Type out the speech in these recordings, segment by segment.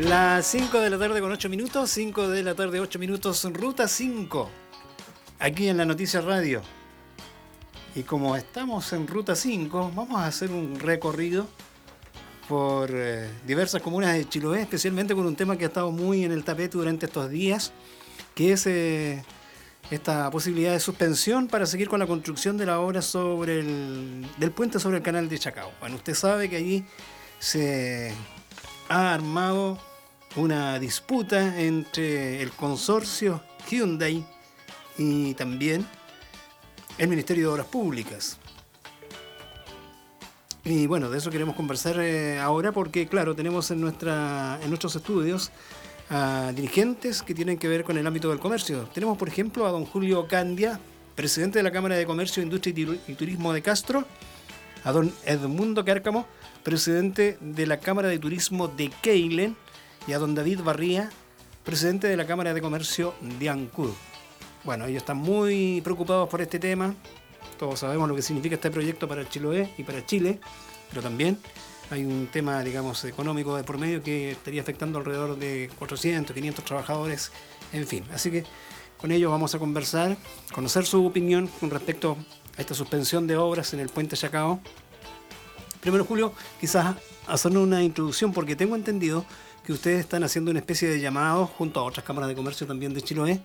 Las 5 de la tarde con 8 minutos, 5 de la tarde 8 minutos, ruta 5, aquí en la Noticia Radio. Y como estamos en ruta 5, vamos a hacer un recorrido por eh, diversas comunas de Chiloé, especialmente con un tema que ha estado muy en el tapete durante estos días, que es eh, esta posibilidad de suspensión para seguir con la construcción de la obra sobre el, del puente sobre el canal de Chacao. Bueno, usted sabe que allí se ha armado una disputa entre el consorcio Hyundai y también el Ministerio de Obras Públicas. Y bueno, de eso queremos conversar eh, ahora porque, claro, tenemos en, nuestra, en nuestros estudios a dirigentes que tienen que ver con el ámbito del comercio. Tenemos, por ejemplo, a don Julio Candia, presidente de la Cámara de Comercio, Industria y Turismo de Castro, a don Edmundo Cárcamo, presidente de la Cámara de Turismo de Keilen, y a don David Barría, presidente de la Cámara de Comercio de Ancud. Bueno, ellos están muy preocupados por este tema. Todos sabemos lo que significa este proyecto para Chiloé y para Chile, pero también hay un tema, digamos, económico de por medio que estaría afectando alrededor de 400, 500 trabajadores, en fin. Así que con ellos vamos a conversar, conocer su opinión con respecto a esta suspensión de obras en el puente Chacao. Primero, Julio, quizás hacer una introducción porque tengo entendido que ustedes están haciendo una especie de llamado junto a otras cámaras de comercio también de Chiloé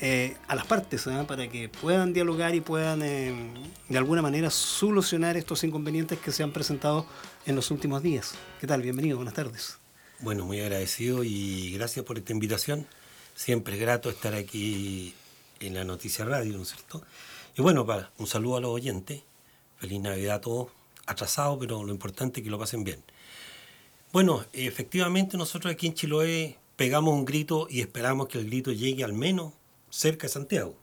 eh, a las partes ¿eh? para que puedan dialogar y puedan eh, de alguna manera solucionar estos inconvenientes que se han presentado en los últimos días. ¿Qué tal? Bienvenido, buenas tardes. Bueno, muy agradecido y gracias por esta invitación. Siempre es grato estar aquí en la Noticia Radio, ¿no es cierto? Y bueno, un saludo a los oyentes. Feliz Navidad a todos. Atrasado, pero lo importante es que lo pasen bien. Bueno, efectivamente nosotros aquí en Chiloé pegamos un grito y esperamos que el grito llegue al menos cerca de Santiago.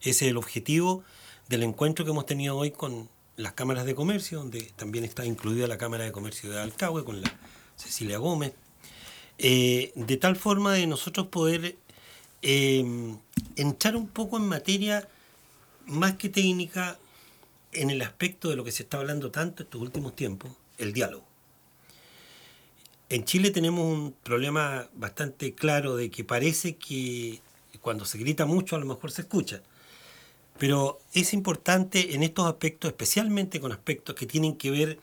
Ese es el objetivo del encuentro que hemos tenido hoy con las cámaras de comercio, donde también está incluida la Cámara de Comercio de Alcagüe con la Cecilia Gómez, eh, de tal forma de nosotros poder eh, entrar un poco en materia más que técnica en el aspecto de lo que se está hablando tanto estos últimos tiempos, el diálogo. En Chile tenemos un problema bastante claro de que parece que cuando se grita mucho a lo mejor se escucha. Pero es importante en estos aspectos, especialmente con aspectos que tienen que ver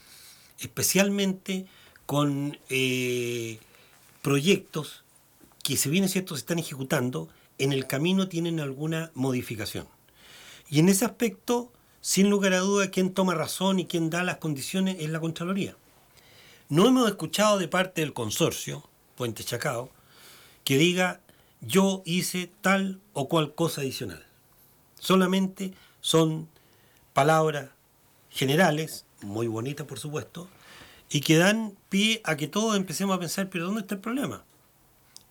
especialmente con eh, proyectos que si bien es cierto se están ejecutando, en el camino tienen alguna modificación. Y en ese aspecto, sin lugar a duda, quien toma razón y quien da las condiciones es la Contraloría. No hemos escuchado de parte del consorcio, Puente Chacao, que diga yo hice tal o cual cosa adicional. Solamente son palabras generales, muy bonitas por supuesto, y que dan pie a que todos empecemos a pensar, pero ¿dónde está el problema?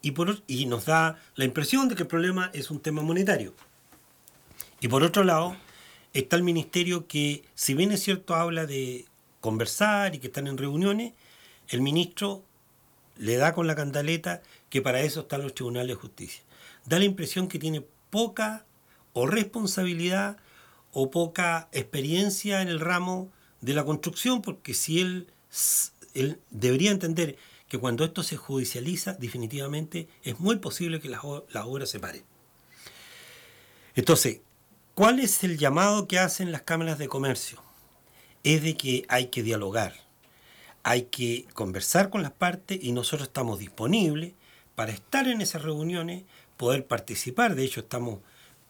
Y, por, y nos da la impresión de que el problema es un tema monetario. Y por otro lado, está el ministerio que, si bien es cierto, habla de conversar y que están en reuniones, el ministro le da con la cantaleta que para eso están los tribunales de justicia. Da la impresión que tiene poca o responsabilidad o poca experiencia en el ramo de la construcción, porque si él, debería entender que cuando esto se judicializa, definitivamente es muy posible que las, las obras se paren. Entonces, ¿cuál es el llamado que hacen las cámaras de comercio? Es de que hay que dialogar, hay que conversar con las partes y nosotros estamos disponibles para estar en esas reuniones, poder participar. De hecho, estamos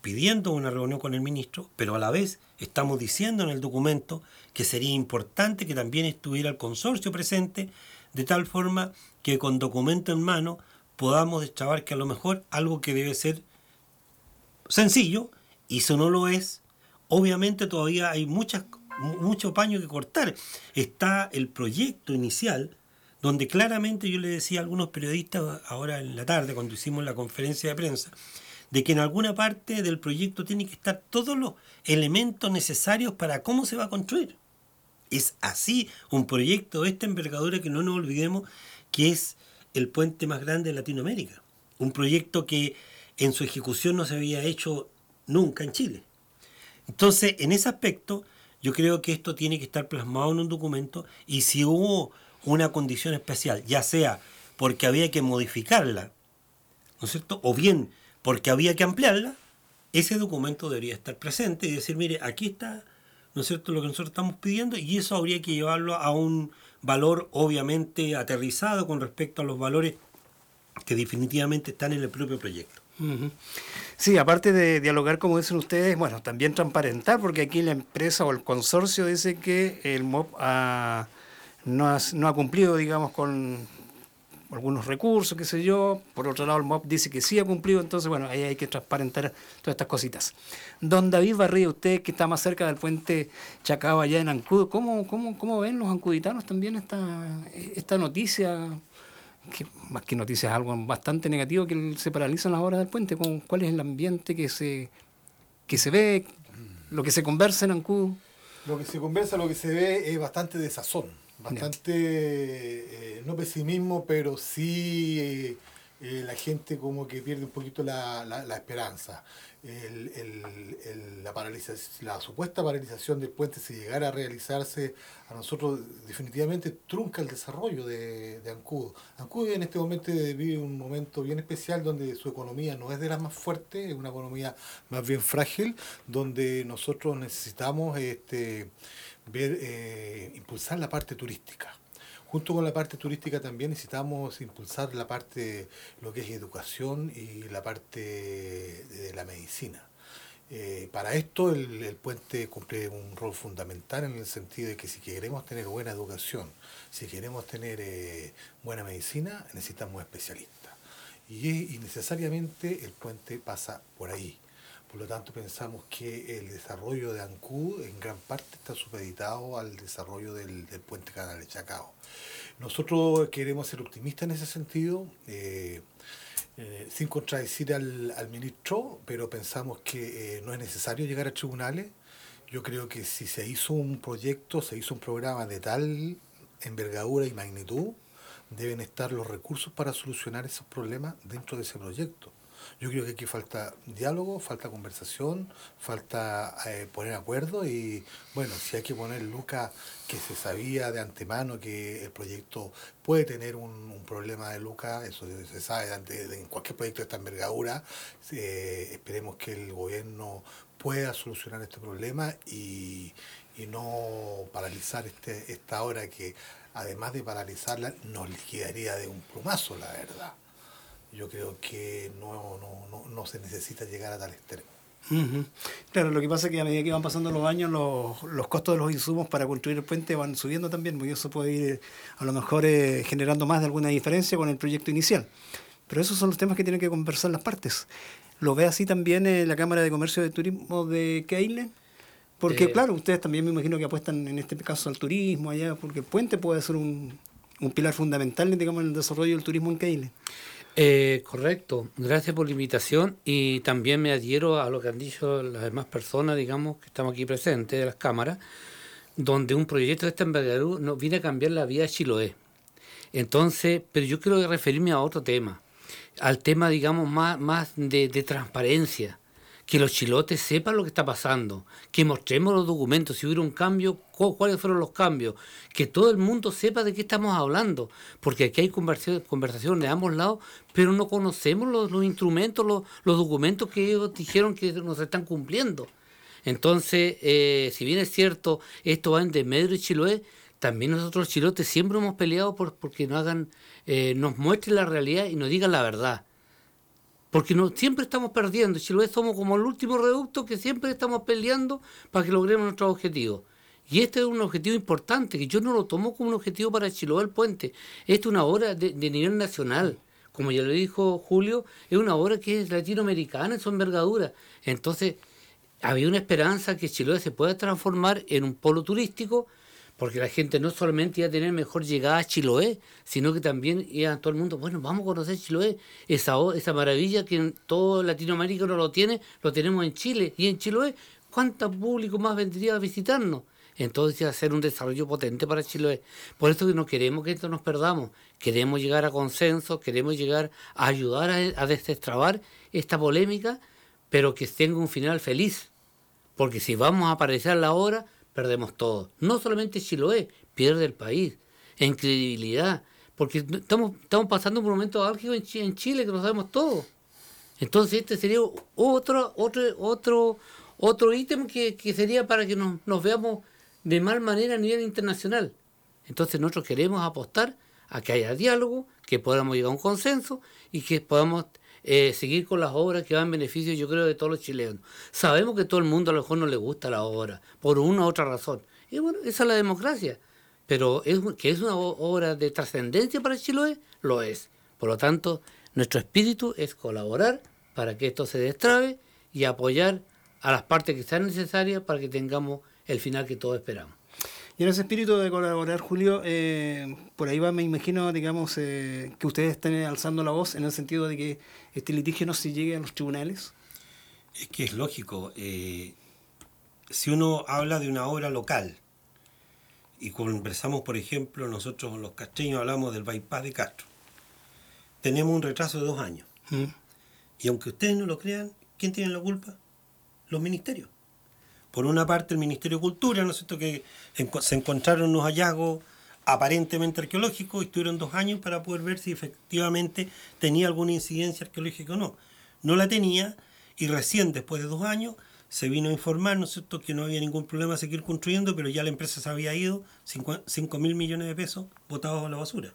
pidiendo una reunión con el ministro, pero a la vez estamos diciendo en el documento que sería importante que también estuviera el consorcio presente, de tal forma que con documento en mano podamos destrabar que a lo mejor algo que debe ser sencillo, y si no lo es, obviamente todavía hay muchas mucho paño que cortar. Está el proyecto inicial, donde claramente yo le decía a algunos periodistas ahora en la tarde, cuando hicimos la conferencia de prensa, de que en alguna parte del proyecto tiene que estar todos los elementos necesarios para cómo se va a construir. Es así un proyecto de esta envergadura que no nos olvidemos que es el puente más grande de Latinoamérica. Un proyecto que en su ejecución no se había hecho nunca en Chile. Entonces, en ese aspecto, yo creo que esto tiene que estar plasmado en un documento y si hubo una condición especial, ya sea porque había que modificarla, ¿no es cierto? O bien porque había que ampliarla, ese documento debería estar presente y decir, mire, aquí está, ¿no es cierto?, lo que nosotros estamos pidiendo y eso habría que llevarlo a un valor obviamente aterrizado con respecto a los valores que definitivamente están en el propio proyecto. Sí, aparte de dialogar como dicen ustedes, bueno, también transparentar, porque aquí la empresa o el consorcio dice que el MOP no, ha, cumplido, digamos, con algunos recursos, qué sé yo. Por otro lado, el MOP dice que sí ha cumplido, entonces, bueno, ahí hay que transparentar todas estas cositas. Don David Barría, usted que está más cerca del puente Chacao allá en Ancud, ¿cómo, cómo, cómo ven los ancuditanos también esta, esta noticia? Que más que noticias, algo bastante negativo que se paralizan las obras del puente. ¿Cuál es el ambiente que se, que se ve, lo que se conversa en Ancud? Lo que se conversa, lo que se ve es bastante desazón, bastante, eh, no pesimismo, pero sí eh, la gente como que pierde un poquito la, la esperanza el, el, la, la supuesta paralización del puente, si llegara a realizarse, a nosotros definitivamente trunca el desarrollo de, de Ancud. Ancud en este momento vive un momento bien especial donde su economía no es de las más fuertes, es una economía más bien frágil, donde nosotros necesitamos este, ver, eh, impulsar la parte turística. Junto con la parte turística también necesitamos impulsar la parte, lo que es educación y la parte de la medicina. Eh, para esto el, puente cumple un rol fundamental en el sentido de que si queremos tener buena educación, si queremos tener eh, buena medicina, necesitamos especialistas. Y, y necesariamente el puente pasa por ahí. Por lo tanto, pensamos que el desarrollo de Ancud en gran parte está supeditado al desarrollo del, puente Canal de Chacao. Nosotros queremos ser optimistas en ese sentido, eh, eh, sin contradecir al, ministro, pero pensamos que eh, no es necesario llegar a tribunales. Yo creo que si se hizo un proyecto, se hizo un programa de tal envergadura y magnitud, deben estar los recursos para solucionar esos problemas dentro de ese proyecto. Yo creo que aquí falta diálogo, falta conversación, falta eh, poner acuerdo y bueno, si hay que poner Luca que se sabía de antemano que el proyecto puede tener un, problema de Luca, eso se sabe en cualquier proyecto de esta envergadura, eh, esperemos que el gobierno pueda solucionar este problema y, y no paralizar este, esta hora que además de paralizarla nos liquidaría de un plumazo, la verdad yo creo que no, no, no, se necesita llegar a tal extremo. Claro, lo que pasa es que a medida que van pasando los años, los, los, costos de los insumos para construir el puente van subiendo también, y eso puede ir a lo mejor eh, generando más de alguna diferencia con el proyecto inicial. Pero esos son los temas que tienen que conversar las partes. ¿Lo ve así también eh, la Cámara de Comercio y Turismo de Keile? Porque, eh, claro, ustedes también me imagino que apuestan en este caso al turismo allá, porque el puente puede ser un, un pilar fundamental digamos, en el desarrollo del turismo en Keile. Eh, correcto, gracias por la invitación y también me adhiero a lo que han dicho las demás personas, digamos, que estamos aquí presentes de las cámaras, donde un proyecto de esta envergadura nos viene a cambiar la vida de Chiloé. Entonces, pero yo quiero referirme a otro tema, al tema, digamos, más, más de, de transparencia que los chilotes sepan lo que está pasando, que mostremos los documentos, si hubiera un cambio, cuáles fueron los cambios, que todo el mundo sepa de qué estamos hablando, porque aquí hay conversación de ambos lados, pero no conocemos los, instrumentos, los, documentos que ellos dijeron que nos están cumpliendo. Entonces, eh, si bien es cierto, esto va en Medro y Chiloé, también nosotros los chilotes siempre hemos peleado por porque nos hagan, eh, nos muestren la realidad y nos digan la verdad. Porque no, siempre estamos perdiendo. Chiloé somos como el último reducto que siempre estamos peleando para que logremos nuestros objetivos. Y este es un objetivo importante, que yo no lo tomo como un objetivo para Chiloé el puente. Esta es una obra de, nivel nacional. Como ya lo dijo Julio, es una obra que es latinoamericana en su envergadura. Entonces, había una esperanza que Chiloé se pueda transformar en un polo turístico porque la gente no solamente iba a tener mejor llegada a Chiloé, sino que también iba a todo el mundo, bueno, vamos a conocer Chiloé, esa, esa maravilla que en todo Latinoamérica no lo tiene, lo tenemos en Chile, y en Chiloé, ¿cuánto público más vendría a visitarnos? Entonces iba a ser un desarrollo potente para Chiloé. Por eso que no queremos que esto nos perdamos, queremos llegar a consenso, queremos llegar a ayudar a, a destrabar esta polémica, pero que tenga un final feliz. Porque si vamos a aparecer a la hora, perdemos todo. No solamente Chiloé, pierde el país en credibilidad, porque estamos, estamos pasando un momento álgido en, Chile que lo sabemos todos. Entonces este sería otro, otro, otro, otro ítem que, sería para que nos, veamos de mal manera a nivel internacional. Entonces nosotros queremos apostar a que haya diálogo, que podamos llegar a un consenso y que podamos eh, seguir con las obras que van en beneficio, yo creo, de todos los chilenos. Sabemos que todo el mundo a lo mejor no le gusta la obra, por una u otra razón. Y bueno, esa es la democracia. Pero es, que es una obra de trascendencia para Chiloé, lo es. Por lo tanto, nuestro espíritu es colaborar para que esto se destrabe y apoyar a las partes que sean necesarias para que tengamos el final que todos esperamos. Y en ese espíritu de colaborar, Julio, eh, por ahí va, me imagino, digamos, eh, que ustedes estén alzando la voz en el sentido de que este litigio no se llegue a los tribunales. Es que es lógico. Eh, si uno habla de una obra local, y conversamos, por ejemplo, nosotros los castreños hablamos del bypass de Castro, tenemos un retraso de dos años. Mm. Y aunque ustedes no lo crean, ¿quién tiene la culpa? Los ministerios. Por una parte el Ministerio de Cultura, ¿no es cierto?, que se encontraron unos hallazgos aparentemente arqueológicos y estuvieron dos años para poder ver si efectivamente tenía alguna incidencia arqueológica o no. No la tenía y recién después de dos años se vino a informar, ¿no es cierto?, que no había ningún problema a seguir construyendo, pero ya la empresa se había ido, 5 mil millones de pesos botados a la basura.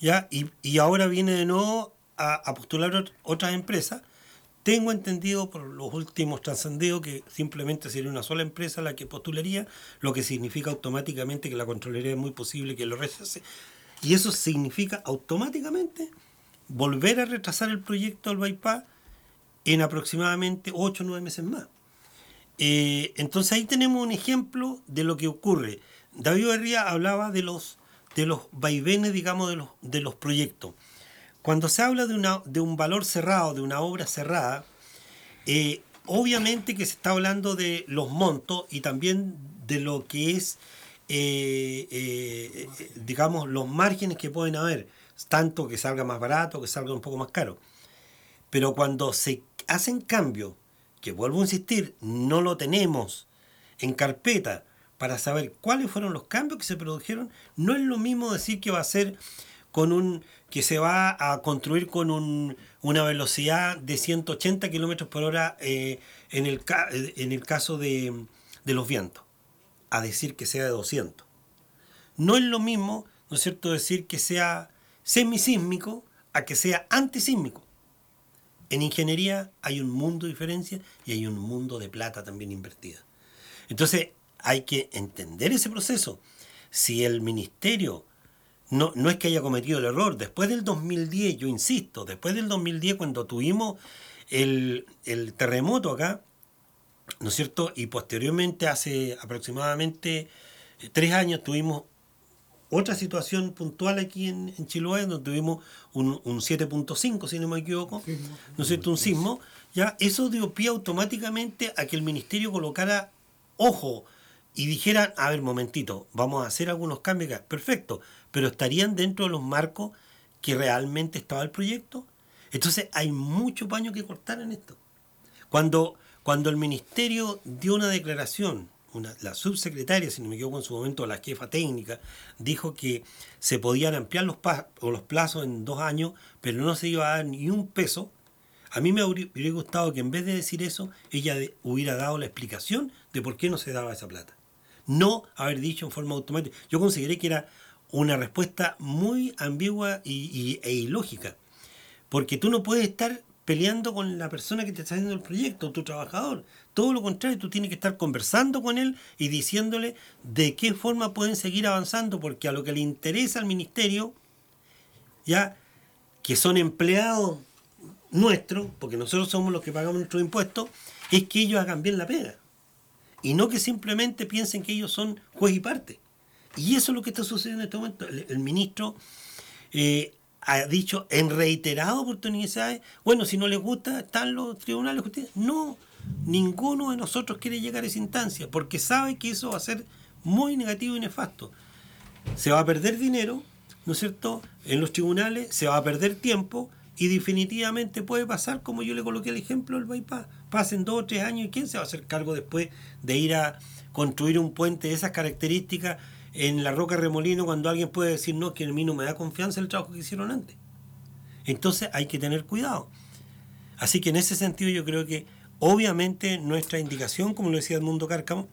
¿Ya? Y, y ahora viene de nuevo a, postular otras empresas. Tengo entendido por los últimos trascendidos que simplemente sería una sola empresa la que postularía, lo que significa automáticamente que la Contraloría es muy posible que lo rechace. Y eso significa automáticamente volver a retrasar el proyecto del bypass en aproximadamente 8 o 9 meses más. Eh, entonces ahí tenemos un ejemplo de lo que ocurre. David Herría hablaba de los, de los vaivenes, digamos, de los, de los proyectos. Cuando se habla de, una, de un valor cerrado, de una obra cerrada, eh, obviamente que se está hablando de los montos y también de lo que es, eh, eh, digamos, los márgenes que pueden haber, tanto que salga más barato, que salga un poco más caro. Pero cuando se hacen cambios, que vuelvo a insistir, no lo tenemos en carpeta para saber cuáles fueron los cambios que se produjeron, no es lo mismo decir que va a ser con un que se va a construir con un, una velocidad de 180 kilómetros por hora eh, en, el, en el caso de, de, los vientos, a decir que sea de 200. No es lo mismo, ¿no es cierto?, decir que sea semisísmico a que sea antisísmico. En ingeniería hay un mundo de diferencia y hay un mundo de plata también invertida. Entonces hay que entender ese proceso. Si el ministerio no, no es que haya cometido el error. Después del 2010, yo insisto, después del 2010 cuando tuvimos el, terremoto acá, ¿no es cierto? Y posteriormente, hace aproximadamente eh, tres años, tuvimos otra situación puntual aquí en, en Chiloé, donde tuvimos un, un 7.5, si no me equivoco, ¿no es cierto? Un sismo. Ya, eso dio pie automáticamente a que el ministerio colocara ojo y dijera, a ver, momentito, vamos a hacer algunos cambios. Perfecto, pero estarían dentro de los marcos que realmente estaba el proyecto. Entonces hay mucho paño que cortar en esto. Cuando, cuando el ministerio dio una declaración, una, la subsecretaria, si no me equivoco en su momento, la jefa técnica, dijo que se podían ampliar los, o los plazos en dos años, pero no se iba a dar ni un peso. A mí me hubiera gustado que en vez de decir eso, ella hubiera dado la explicación de por qué no se daba esa plata. No haber dicho en forma automática. Yo consideré que era una respuesta muy ambigua y, e ilógica. Porque tú no puedes estar peleando con la persona que te está haciendo el proyecto, tu trabajador. Todo lo contrario, tú tienes que estar conversando con él y diciéndole de qué forma pueden seguir avanzando, porque a lo que le interesa al ministerio, ya que son empleados nuestros, porque nosotros somos los que pagamos nuestros impuestos, es que ellos hagan bien la pega. Y no que simplemente piensen que ellos son juez y parte. Y eso es lo que está sucediendo en este momento. El, ministro eh, ha dicho en reiteradas oportunidades, bueno, si no les gusta, están los tribunales de. No, ninguno de nosotros quiere llegar a esa instancia, porque sabe que eso va a ser muy negativo y nefasto. Se va a perder dinero, ¿no es cierto?, en los tribunales, se va a perder tiempo y definitivamente puede pasar, como yo le coloqué el ejemplo, el bypass. Pasen dos o tres años y quién se va a hacer cargo después de ir a construir un puente de esas características en la Roca Remolino cuando alguien puede decir, no, que a mí no me da confianza el trabajo que hicieron antes. Entonces hay que tener cuidado. Así que en ese sentido yo creo que obviamente nuestra indicación, como lo decía Edmundo Cárcamo,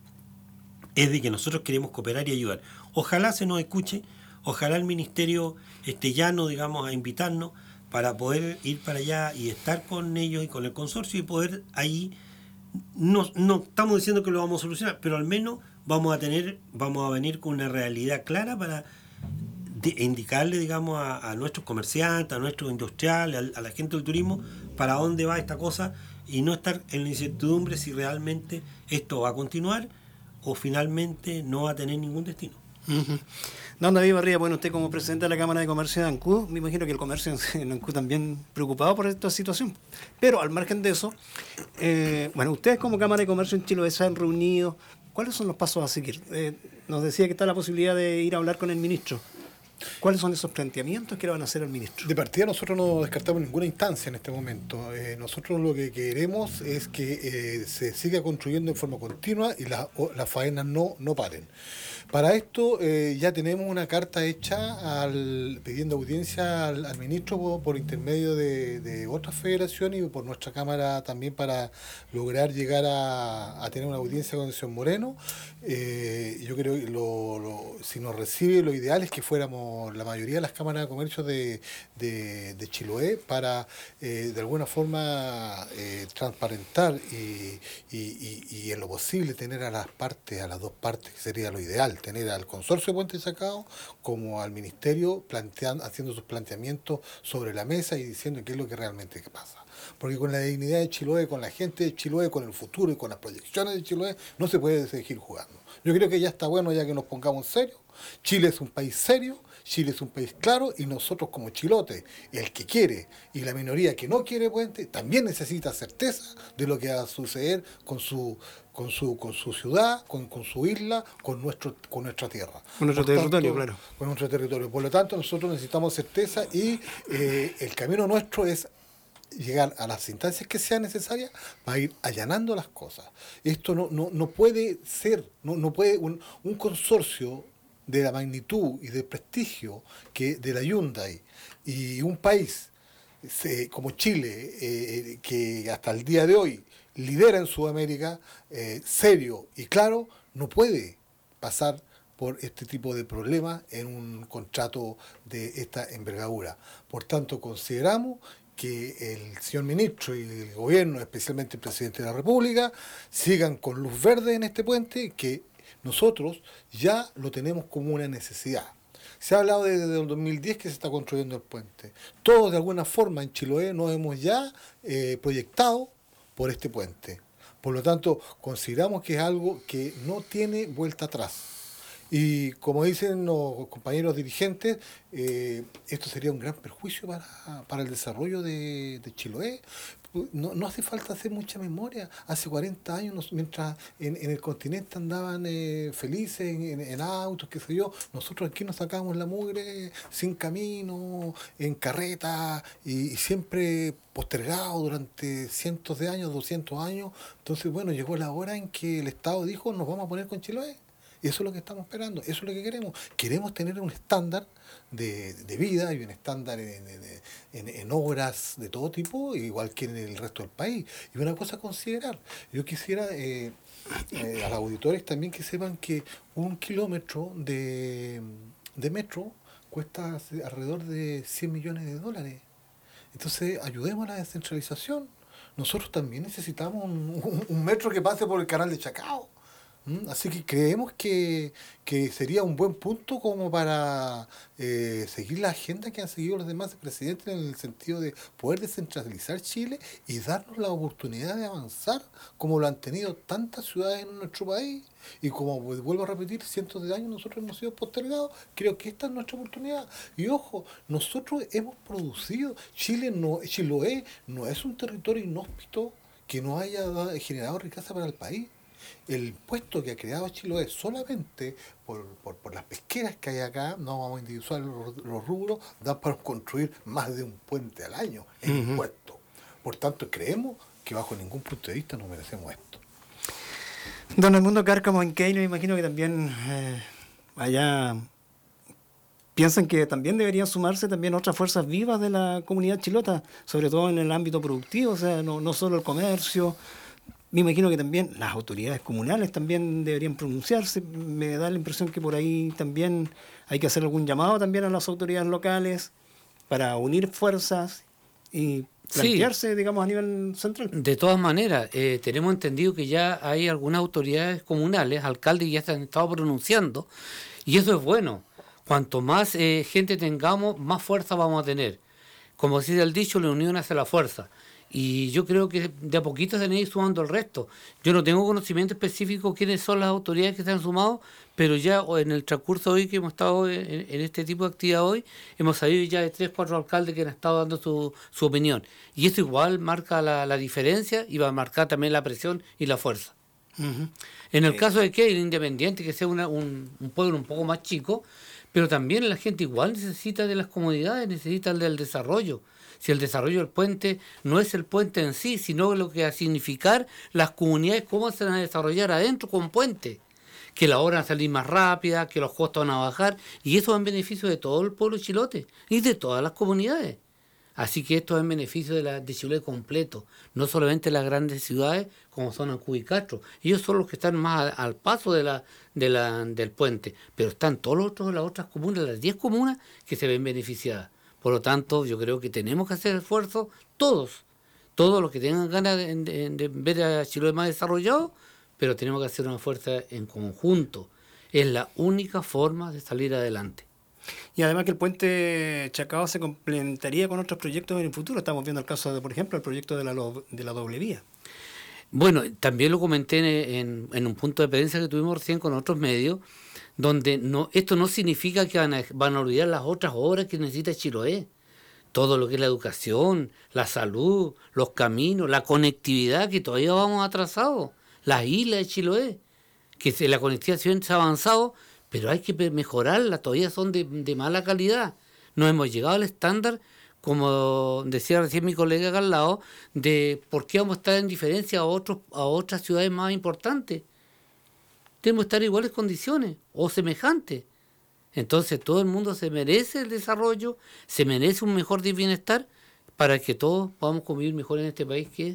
es de que nosotros queremos cooperar y ayudar. Ojalá se nos escuche, ojalá el ministerio esté llano, digamos, a invitarnos para poder ir para allá y estar con ellos y con el consorcio y poder ahí, no, no estamos diciendo que lo vamos a solucionar, pero al menos vamos a tener, vamos a venir con una realidad clara para indicarle, digamos, a, nuestros comerciantes, a nuestros industriales, a, la gente del turismo, para dónde va esta cosa y no estar en la incertidumbre si realmente esto va a continuar o finalmente no va a tener ningún destino. Don David Barría, bueno, usted como presidente de la Cámara de Comercio de Ancud, me imagino que el comercio en Ancud también preocupado por esta situación. Pero al margen de eso, eh, bueno, ustedes como Cámara de Comercio en Chile se han reunido. ¿Cuáles son los pasos a seguir? Eh, nos decía que está la posibilidad de ir a hablar con el ministro. ¿Cuáles son esos planteamientos que le van a hacer al ministro? De partida nosotros no descartamos ninguna instancia en este momento. Eh, nosotros lo que queremos es que se siga construyendo en forma continua y las faenas no, no paren. Para esto eh, ya tenemos una carta hecha al, pidiendo audiencia al, ministro por, intermedio de, otras federaciones y por nuestra Cámara también para lograr llegar a, tener una audiencia con el señor Moreno. Eh, yo creo que lo, si nos recibe, lo ideal es que fuéramos la mayoría de las cámaras de comercio de, de, Chiloé para eh, de alguna forma transparentar y, y en lo posible tener a las partes, a las dos partes, que sería lo ideal tener al consorcio de Puente Sacado como al ministerio planteando, haciendo sus planteamientos sobre la mesa y diciendo qué es lo que realmente pasa. Porque con la dignidad de Chiloé, con la gente de Chiloé, con el futuro y con las proyecciones de Chiloé, no se puede seguir jugando. Yo creo que ya está bueno ya que nos pongamos serios. Chile es un país serio, Chile es un país claro y nosotros como chilote, el que quiere y la minoría que no quiere puente, también necesita certeza de lo que va a suceder con su con su, con su ciudad, con, su isla, con, nuestro, con nuestra tierra. Con nuestro territorio, claro. Con nuestro territorio. Por lo tanto, nosotros necesitamos certeza y eh, el camino nuestro es llegar a las instancias que sean necesarias para ir allanando las cosas. Esto no, no, no puede ser, no, no puede un, un consorcio de la magnitud y del prestigio que de la Hyundai y un país como Chile, eh, que hasta el día de hoy lidera en Sudamérica, eh, serio y claro, no puede pasar por este tipo de problemas en un contrato de esta envergadura. Por tanto, consideramos que el señor ministro y el gobierno, especialmente el presidente de la República, sigan con luz verde en este puente, que nosotros ya lo tenemos como una necesidad. Se ha hablado desde el 2010 que se está construyendo el puente. Todos de alguna forma en Chiloé nos hemos ya eh, proyectado por este puente. Por lo tanto, consideramos que es algo que no tiene vuelta atrás. Y como dicen los compañeros dirigentes, eh, esto sería un gran perjuicio para, el desarrollo de, de Chiloé, no, no hace falta hacer mucha memoria. Hace 40 años, mientras en, el continente andaban eh, felices en, autos, qué sé yo, nosotros aquí nos sacábamos la mugre sin camino, en carreta y, siempre postergado durante cientos de años, 200 años. Entonces, bueno, llegó la hora en que el Estado dijo, nos vamos a poner con Chiloé. Y eso es lo que estamos esperando, eso es lo que queremos. Queremos tener un estándar de, vida y un estándar en, obras de todo tipo, igual que en el resto del país. Y una cosa a considerar, yo quisiera eh, eh, a los auditores también que sepan que un kilómetro de, metro cuesta alrededor de 100 millones de dólares. Entonces, ayudemos a la descentralización. Nosotros también necesitamos un metro que pase por el canal de Chacao. ¿Mm? Así que creemos que, sería un buen punto como para eh, seguir la agenda que han seguido los demás presidentes en el sentido de poder descentralizar Chile y darnos la oportunidad de avanzar como lo han tenido tantas ciudades en nuestro país. Y como vuelvo a repetir, cientos de años nosotros hemos sido postergados, creo que esta es nuestra oportunidad. Y ojo, nosotros hemos producido, Chile no, Chiloé no es un territorio inhóspito que no haya generado riqueza para el país el puesto que ha creado Chiloé solamente por, por, las pesqueras que hay acá, no vamos a individuar los, rubros, da para construir más de un puente al año en uh puesto. Por tanto, creemos que bajo ningún punto de vista nos merecemos esto. Don Edmundo Cárcamo en me imagino que también eh, allá piensan que también deberían sumarse también otras fuerzas vivas de la comunidad chilota, sobre todo en el ámbito productivo, o sea, no, no solo el comercio. Me imagino que también las autoridades comunales también deberían pronunciarse. Me da la impresión que por ahí también hay que hacer algún llamado también a las autoridades locales para unir fuerzas y plantearse, digamos, a nivel central. De todas maneras, eh, tenemos entendido que ya hay algunas autoridades comunales, alcaldes, ya se han estado pronunciando, y eso es bueno. Cuanto más eh, gente tengamos, más fuerza vamos a tener. Como dice el dicho, la unión hace la fuerza. Y yo creo que de a poquito se han ido sumando el resto. Yo no tengo conocimiento específico quiénes son las autoridades que se han sumado, pero ya en el transcurso hoy que hemos estado en, en este tipo de actividad hoy, hemos sabido ya de tres, cuatro alcaldes que han estado dando su, su opinión. Y eso igual marca la, la diferencia y va a marcar también la presión y la fuerza. En el Eh, caso de que el independiente, que sea una- un, un pueblo un poco más chico, pero también la gente igual necesita de las comunidades, necesita del desarrollo. Si el desarrollo del puente no es el puente en sí, sino lo que va a significar las comunidades, cómo se van a desarrollar adentro con puente. Que la hora va a salir más rápida, que los costos van a bajar, y eso va en beneficio de todo el pueblo chilote y de todas las comunidades. Así que esto es en beneficio de, la, de Chile completo, no solamente las grandes ciudades como son Ancú y Castro. Ellos son los que están más al paso de la, del puente, pero están todos los otros, las otras comunas, las 10 comunas que se ven beneficiadas. Por lo tanto, yo creo que tenemos que hacer esfuerzos todos, todos los que tengan ganas de, de- de ver a Chile más desarrollado, pero tenemos que hacer una fuerza en conjunto. Es la única forma de salir adelante. Y además que el puente Chacao se complementaría con otros proyectos en el futuro. Estamos viendo el caso de, por ejemplo, el proyecto de la, de la doble vía. Bueno, también lo comenté en, en- en un punto de prensa que tuvimos recién con otros medios, donde no, esto no significa que van a, van a olvidar las otras obras que necesita Chiloé. Todo lo que es la educación, la salud, los caminos, la conectividad, que todavía vamos atrasados, las islas de Chiloé, que la conectividad se ha avanzado, pero hay que mejorarla, todavía son de, mala calidad. No hemos llegado al estándar, como decía recién mi colega lado, de por qué vamos a estar en diferencia a, otros, a otras ciudades más importantes. Tenemos que estar en iguales condiciones o semejantes. Entonces todo el mundo se merece el desarrollo, se merece un mejor bienestar para que todos podamos convivir mejor en este país que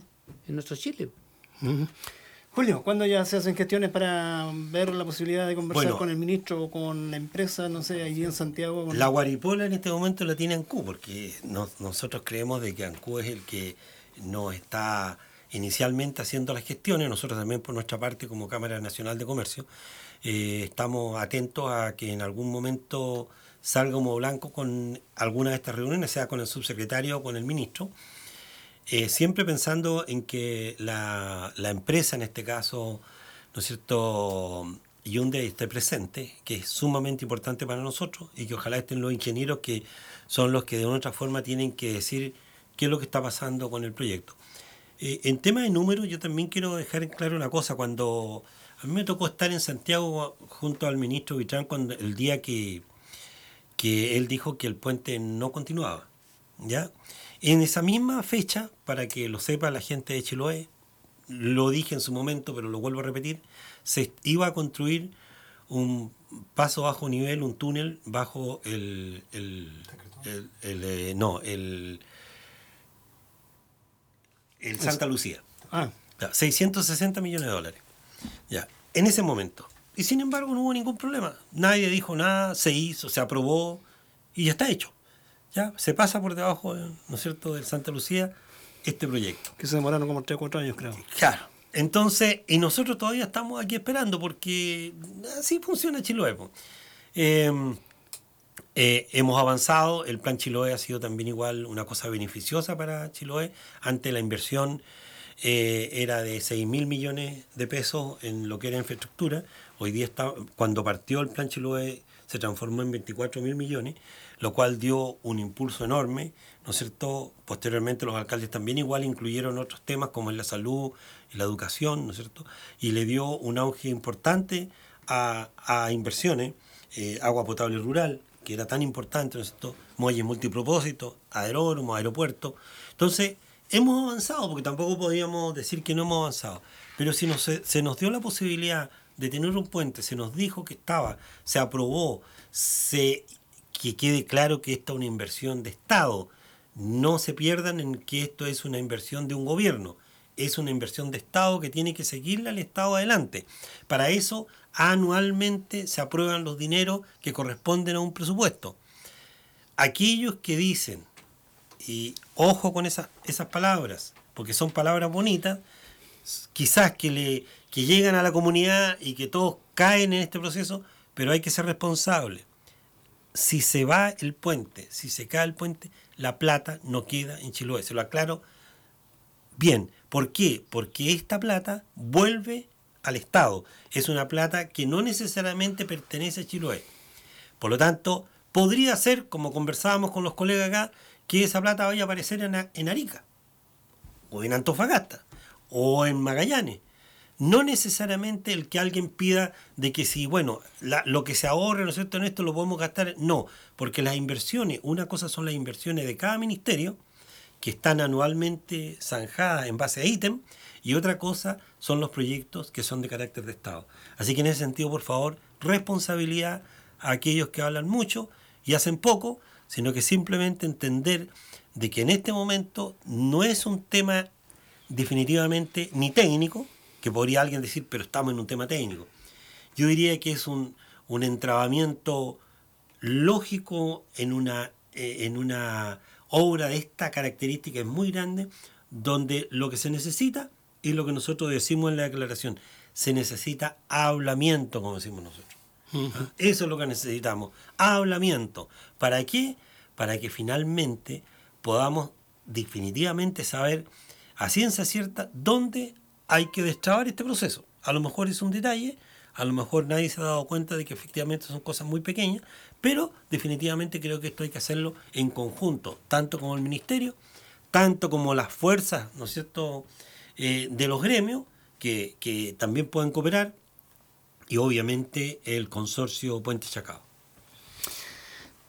en nuestro Chile. Julio, ¿cuándo ya se hacen gestiones para ver la posibilidad de conversar Bueno. con el ministro o con la empresa, no sé, allí en Santiago? con- La guaripola en este momento la tiene Ancú, porque no- nosotros creemos de que Ancú es el que nos está inicialmente haciendo las gestiones, nosotros también por nuestra parte como Cámara Nacional de Comercio, eh, estamos atentos a que en algún momento salga humo blanco con alguna de estas reuniones, sea con el subsecretario o con el ministro, eh, siempre pensando en que la, la empresa, en este caso, ¿no es cierto?, Hyundai esté presente, que es sumamente importante para nosotros, y que ojalá estén los ingenieros que son los que de una u otra forma tienen que decir qué es lo que está pasando con el proyecto. Eh, en tema de números, yo también quiero dejar en claro una cosa. Cuando a mí me tocó estar en Santiago junto al ministro Vitrán cuando, el día que, que él dijo que el puente no continuaba. ¿ya? En esa misma fecha, para que lo sepa la gente de Chiloé, lo dije en su momento, pero lo vuelvo a repetir, se iba a construir un paso bajo nivel, un túnel bajo el, el, el- eh, no, el, el Santa Lucía. Ah, Ya, 660 millones de dólares. Ya, en ese momento. Y sin embargo no hubo ningún problema. Nadie dijo nada, se hizo, se aprobó y ya está hecho. Ya, se pasa por debajo, ¿no es cierto?, del Santa Lucía este proyecto. que se demoraron como 3 o 4 años, creo. Claro. Entonces, y nosotros todavía estamos aquí esperando porque así funciona Chiloé. Eh, eh, hemos avanzado, el plan Chiloé ha sido también igual una cosa beneficiosa para Chiloé. Ante la inversión eh, era de 6 mil millones de pesos en lo que era infraestructura. Hoy día, está, cuando partió el plan Chiloé, se transformó en 24 mil millones, lo cual dio un impulso enorme, ¿no es cierto? Posteriormente los alcaldes también igual incluyeron otros temas como en la salud y la educación, ¿no es cierto? Y le dio un auge importante a, a inversiones, eh, agua potable rural, que era tan importante, ¿no es cierto? Muelles multipropósito, aeródromo, aeropuerto. Entonces, hemos avanzado, porque tampoco podíamos decir que no hemos avanzado. Pero si nos, se nos dio la posibilidad de tener un puente, se nos dijo que estaba, se aprobó, se que quede claro que esta es una inversión de Estado. No se pierdan en que esto es una inversión de un gobierno. Es una inversión de Estado que tiene que seguirle al Estado adelante. Para eso, anualmente se aprueban los dineros que corresponden a un presupuesto. Aquellos que dicen, y ojo con esas, esas palabras, porque son palabras bonitas, quizás que, le, que llegan a la comunidad y que todos caen en este proceso, pero hay que ser responsable si se va el puente, si se cae el puente, la plata no queda en Chiloé. Se lo aclaro bien. ¿Por qué? Porque esta plata vuelve al Estado. Es una plata que no necesariamente pertenece a Chiloé. Por lo tanto, podría ser, como conversábamos con los colegas acá, que esa plata vaya a aparecer en, Arica, o en Antofagasta, o en Magallanes no necesariamente el que alguien pida de que si, bueno, lo que se ahorre, ¿no es cierto?, en esto lo podemos gastar. No, porque las inversiones, una cosa son las inversiones de cada ministerio, que están anualmente zanjadas en base a ítem, y otra cosa son los proyectos que son de carácter de Estado. Así que en ese sentido, por favor, responsabilidad a aquellos que hablan mucho y hacen poco, sino que simplemente entender de que en este momento no es un tema definitivamente ni técnico, que podría alguien decir, pero estamos en un tema técnico. Yo diría que es un, un entrabamiento lógico en una, eh, en una obra de esta característica es muy grande, donde lo que se necesita y lo que nosotros decimos en la declaración, se necesita hablamiento, como decimos nosotros. ¿Ah? Eso es lo que necesitamos, hablamiento. ¿Para qué? Para que finalmente podamos definitivamente saber a ciencia cierta dónde hay que destrabar este proceso. A lo mejor es un detalle, a lo mejor nadie se ha dado cuenta de que efectivamente son cosas muy pequeñas, pero definitivamente creo que esto hay que hacerlo en conjunto, tanto como el ministerio, tanto como las fuerzas, ¿no es cierto?, eh, de los gremios, que, también pueden cooperar, y obviamente el consorcio Puente Chacao.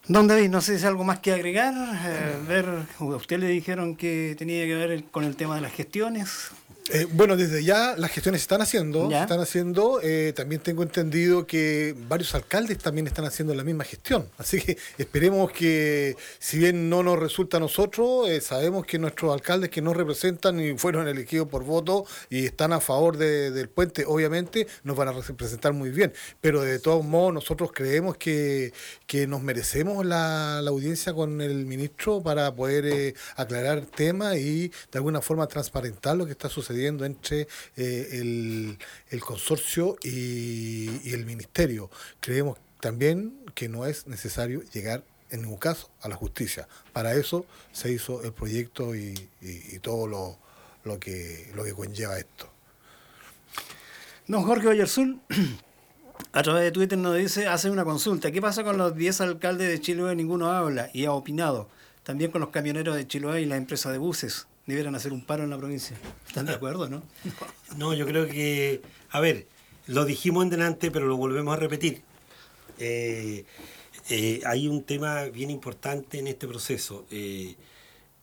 Don David, no sé si hay algo más que agregar. Eh, ver, usted le dijeron que tenía que ver con el tema de las gestiones. Eh, bueno, desde ya las gestiones se están haciendo, están haciendo. Eh, también tengo entendido que varios alcaldes también están haciendo la misma gestión. Así que esperemos que, si bien no nos resulta a nosotros, eh, sabemos que nuestros alcaldes que nos representan y fueron elegidos por voto y están a favor del puente, obviamente nos van a representar muy bien. Pero de todos modos, nosotros creemos que, que nos merecemos la, la, audiencia con el ministro para poder aclarar temas y de alguna forma transparentar lo que está sucediendo entre eh, el, consorcio y, el ministerio. Creemos también que no es necesario llegar en ningún caso a la justicia. Para eso se hizo el proyecto y, todo lo, lo, que, lo que conlleva esto. Don Jorge Oyerzul, a través de Twitter nos dice, hace una consulta, ¿qué pasa con los 10 alcaldes de Chiloé? Ninguno habla y ha opinado. También con los camioneros de Chiloé y la empresa de buses debieran hacer un paro en la provincia. ¿Están de acuerdo, no? No, yo creo que, a ver, lo dijimos en delante, pero lo volvemos a repetir. Eh, eh, hay un tema bien importante en este proceso. Eh,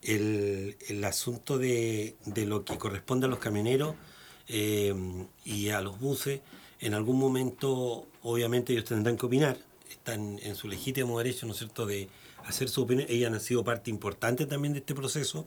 el, asunto de, de, lo que corresponde a los camioneros y a los buses, en algún momento, obviamente, ellos tendrán que opinar. Están en su legítimo derecho, ¿no es cierto?, de hacer su opinión. Ellos han sido parte importante también de este proceso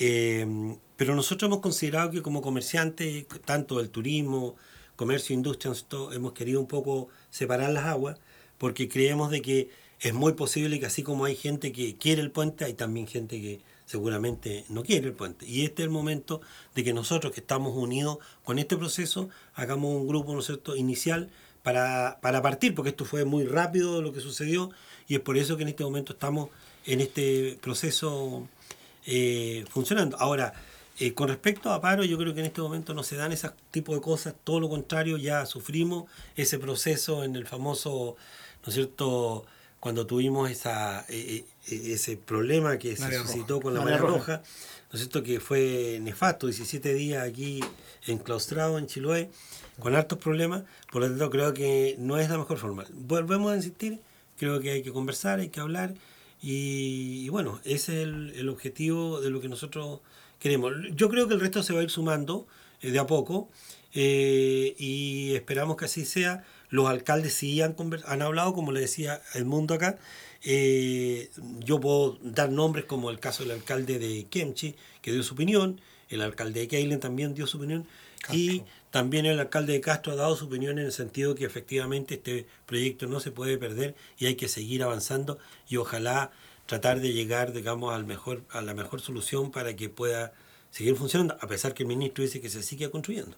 Em, pero nosotros hemos considerado que como comerciantes, tanto del turismo, comercio, industria, hemos querido un poco separar las aguas, porque creemos de que es muy posible que así como hay gente que quiere el puente, hay también gente que seguramente no quiere el puente. Y este es el momento de que nosotros que estamos unidos con este proceso, hagamos un grupo ¿no cierto? inicial para, para partir, porque esto fue muy rápido lo que sucedió, y es por eso que en este momento estamos en este proceso eh, funcionando. Ahora, eh, con respecto a paro, yo creo que en este momento no se dan ese tipo de cosas, todo lo contrario, ya sufrimos ese proceso en el famoso, ¿no es cierto?, cuando tuvimos esa, eh, ese problema que se suscitó con la marea roja, ¿no es cierto?, que fue nefasto, 17 días aquí enclaustrado en Chiloé, con hartos problemas, por lo tanto creo que no es la mejor forma. Volvemos a insistir, creo que hay que conversar, hay que hablar, y, bueno, ese es el, objetivo de lo que nosotros queremos. Yo creo que el resto se va a ir sumando eh, de a poco. eh, y esperamos que así sea. Los alcaldes sí han, han hablado, como le decía el mundo acá. Eh, yo puedo dar nombres como el caso del alcalde de Kemchi, que dio su opinión, el alcalde de Keilen también dio su opinión, y también el alcalde de Castro ha dado su opinión en el sentido que efectivamente este proyecto no se puede perder y hay que seguir avanzando y ojalá tratar de llegar, digamos, al mejor, a la mejor solución para que pueda seguir funcionando, a pesar que el ministro dice que se sigue construyendo.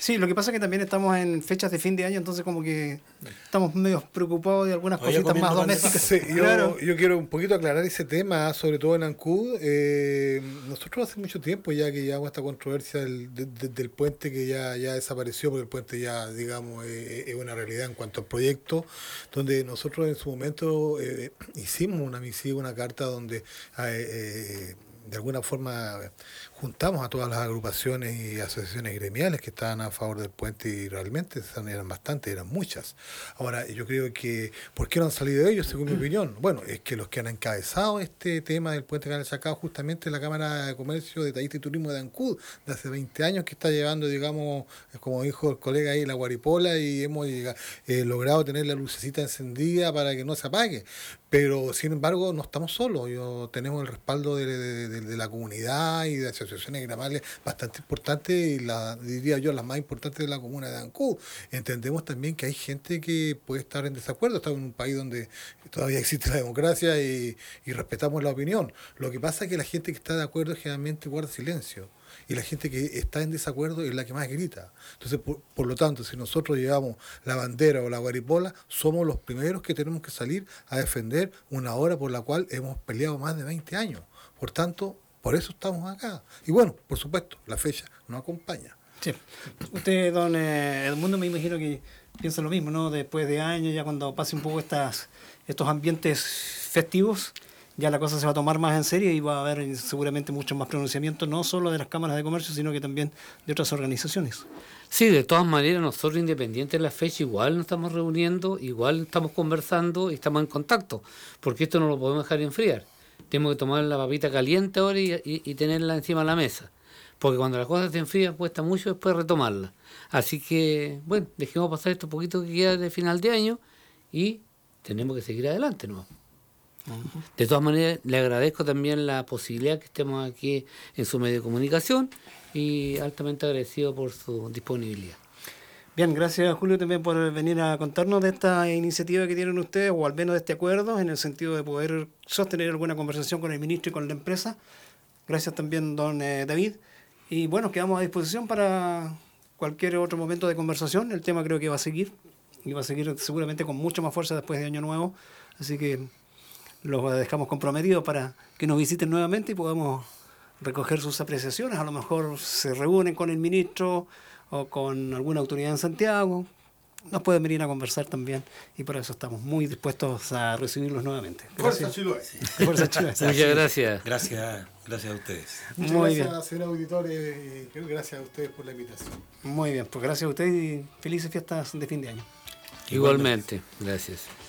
Sí, lo que pasa es que también estamos en fechas de fin de año, entonces como que estamos medio preocupados de algunas cositas más domésticas. yo, yo, quiero un poquito aclarar ese tema, sobre todo en Ancud. Eh, nosotros hace mucho tiempo ya que llevamos esta controversia del, del puente que ya, ya desapareció, porque el puente ya, digamos, es, una realidad en cuanto al proyecto, donde nosotros en su momento eh, hicimos una misiva, una carta donde... Eh, de alguna forma juntamos a todas las agrupaciones y asociaciones gremiales que estaban a favor del puente y realmente eran bastantes, eran muchas. Ahora, yo creo que, ¿por qué no han salido ellos, según mi opinión? Bueno, es que los que han encabezado este tema del puente Canal Sacado justamente la Cámara de Comercio, de Taísta y Turismo de Ancud, de hace 20 años que está llevando, digamos, como dijo el colega ahí, la guaripola y hemos eh, logrado tener la lucecita encendida para que no se apague. Pero, sin embargo, no estamos solos. Yo, tenemos el respaldo de, de la comunidad y de asociaciones gremiales bastante importantes y la, diría yo las más importantes de la comuna de Ancud. Entendemos también que hay gente que puede estar en desacuerdo, estamos en un país donde todavía existe la democracia y, respetamos la opinión. Lo que pasa es que la gente que está de acuerdo generalmente guarda silencio y la gente que está en desacuerdo es la que más grita. Entonces, por, por, lo tanto, si nosotros llevamos la bandera o la guaripola, somos los primeros que tenemos que salir a defender una obra por la cual hemos peleado más de 20 años. Por tanto, por eso estamos acá. Y bueno, por supuesto, la fecha nos acompaña. Sí. Usted, don eh, Edmundo, me imagino que piensa lo mismo, ¿no? Después de años, ya cuando pase un poco estas, estos ambientes festivos, ya la cosa se va a tomar más en serio y va a haber seguramente mucho más pronunciamiento, no solo de las cámaras de comercio, sino que también de otras organizaciones. Sí, de todas maneras, nosotros independientes de la fecha, igual nos estamos reuniendo, igual estamos conversando y estamos en contacto, porque esto no lo podemos dejar enfriar tenemos que tomar la papita caliente ahora y, tenerla encima de la mesa. Porque cuando las cosas se enfrían cuesta mucho después retomarla. Así que, bueno, dejemos pasar esto poquito que queda de final de año y tenemos que seguir adelante, ¿no? De todas maneras, le agradezco también la posibilidad que estemos aquí en su medio de comunicación y altamente agradecido por su disponibilidad. Bien, gracias Julio también por venir a contarnos de esta iniciativa que tienen ustedes, o al menos de este acuerdo, en el sentido de poder sostener alguna conversación con el ministro y con la empresa. Gracias también, don eh, David. Y bueno, quedamos a disposición para cualquier otro momento de conversación. El tema creo que va a seguir, y va a seguir seguramente con mucha más fuerza después de Año Nuevo. Así que los dejamos comprometidos para que nos visiten nuevamente y podamos recoger sus apreciaciones. A lo mejor se reúnen con el ministro o con alguna autoridad en Santiago, nos pueden venir a conversar también y por eso estamos muy dispuestos a recibirlos nuevamente. Fuerza Chiloé. Fuerza Chiloé. Muchas gracias. Gracias, gracias a ustedes. Muchas muy gracias, bien. señor auditor, gracias a ustedes por la invitación. Muy bien, pues gracias a ustedes y felices fiestas de fin de año. Igualmente, gracias.